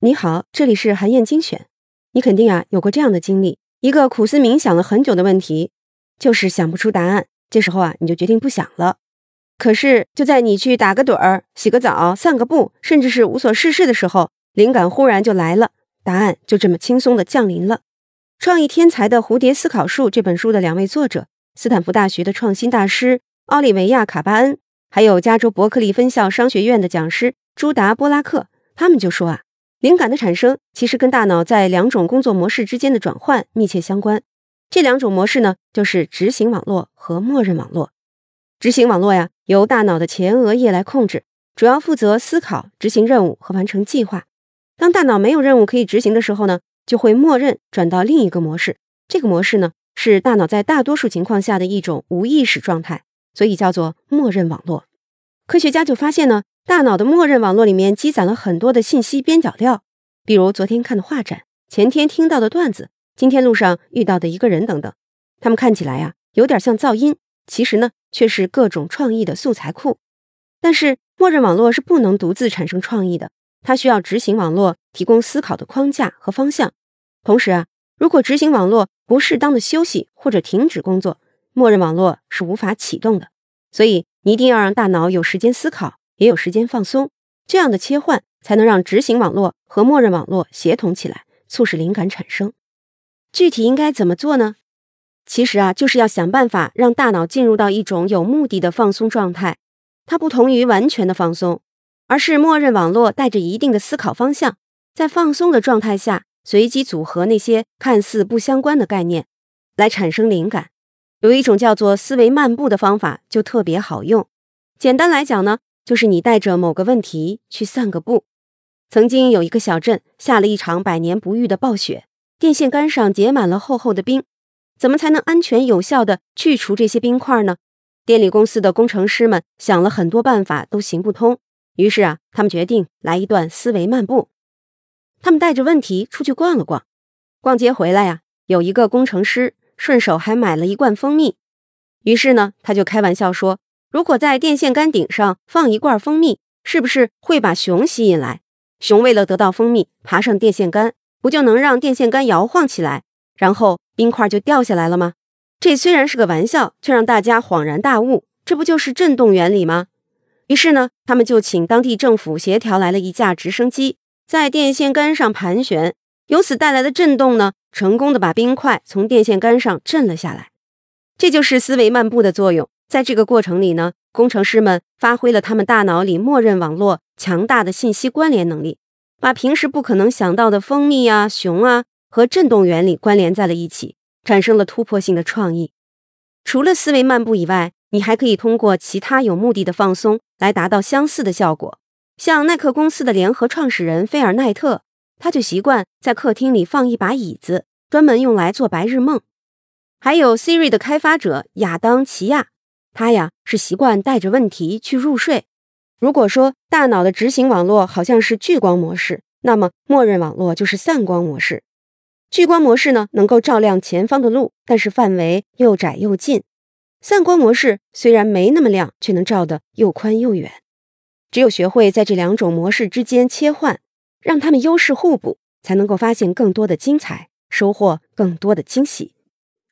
你好，这里是韩燕精选。你肯定啊有过这样的经历：一个苦思冥想了很久的问题，就是想不出答案。这时候啊，你就决定不想了。可是就在你去打个盹儿、洗个澡、散个步，甚至是无所事事的时候，灵感忽然就来了，答案就这么轻松的降临了。《创意天才的蝴蝶思考术》这本书的两位作者，斯坦福大学的创新大师奥利维亚·卡巴恩，还有加州伯克利分校商学院的讲师朱达·波拉克，他们就说啊。灵感的产生其实跟大脑在两种工作模式之间的转换密切相关。这两种模式呢，就是执行网络和默认网络。执行网络呀，由大脑的前额叶来控制，主要负责思考、执行任务和完成计划。当大脑没有任务可以执行的时候呢，就会默认转到另一个模式。这个模式呢，是大脑在大多数情况下的一种无意识状态，所以叫做默认网络。科学家就发现呢。大脑的默认网络里面积攒了很多的信息边角料，比如昨天看的画展、前天听到的段子、今天路上遇到的一个人等等。他们看起来呀有点像噪音，其实呢却是各种创意的素材库。但是默认网络是不能独自产生创意的，它需要执行网络提供思考的框架和方向。同时啊，如果执行网络不适当的休息或者停止工作，默认网络是无法启动的。所以你一定要让大脑有时间思考。也有时间放松，这样的切换才能让执行网络和默认网络协同起来，促使灵感产生。具体应该怎么做呢？其实啊，就是要想办法让大脑进入到一种有目的的放松状态。它不同于完全的放松，而是默认网络带着一定的思考方向，在放松的状态下，随机组合那些看似不相关的概念，来产生灵感。有一种叫做思维漫步的方法，就特别好用。简单来讲呢。就是你带着某个问题去散个步。曾经有一个小镇下了一场百年不遇的暴雪，电线杆上结满了厚厚的冰。怎么才能安全有效的去除这些冰块呢？电力公司的工程师们想了很多办法，都行不通。于是啊，他们决定来一段思维漫步。他们带着问题出去逛了逛，逛街回来呀，有一个工程师顺手还买了一罐蜂蜜。于是呢，他就开玩笑说。如果在电线杆顶上放一罐蜂蜜，是不是会把熊吸引来？熊为了得到蜂蜜，爬上电线杆，不就能让电线杆摇晃起来，然后冰块就掉下来了吗？这虽然是个玩笑，却让大家恍然大悟，这不就是震动原理吗？于是呢，他们就请当地政府协调来了一架直升机，在电线杆上盘旋，由此带来的震动呢，成功的把冰块从电线杆上震了下来。这就是思维漫步的作用。在这个过程里呢，工程师们发挥了他们大脑里默认网络强大的信息关联能力，把平时不可能想到的蜂蜜啊、熊啊和振动原理关联在了一起，产生了突破性的创意。除了思维漫步以外，你还可以通过其他有目的的放松来达到相似的效果。像耐克公司的联合创始人菲尔奈特，他就习惯在客厅里放一把椅子，专门用来做白日梦。还有 Siri 的开发者亚当齐亚。他呀是习惯带着问题去入睡。如果说大脑的执行网络好像是聚光模式，那么默认网络就是散光模式。聚光模式呢能够照亮前方的路，但是范围又窄又近；散光模式虽然没那么亮，却能照得又宽又远。只有学会在这两种模式之间切换，让它们优势互补，才能够发现更多的精彩，收获更多的惊喜。